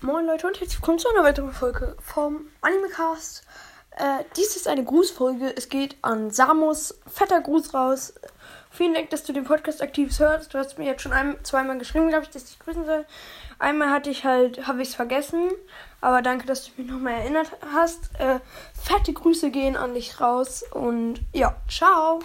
Moin Leute und herzlich willkommen zu einer weiteren Folge vom Animecast. Äh, dies ist eine Grußfolge. Es geht an Samus. Fetter Gruß raus. Vielen Dank, dass du den Podcast aktiv hörst. Du hast mir jetzt schon ein, zweimal geschrieben, glaube ich, dass ich dich grüßen soll. Einmal hatte ich halt, habe ich es vergessen. Aber danke, dass du mich nochmal erinnert hast. Äh, fette Grüße gehen an dich raus. Und ja, ciao.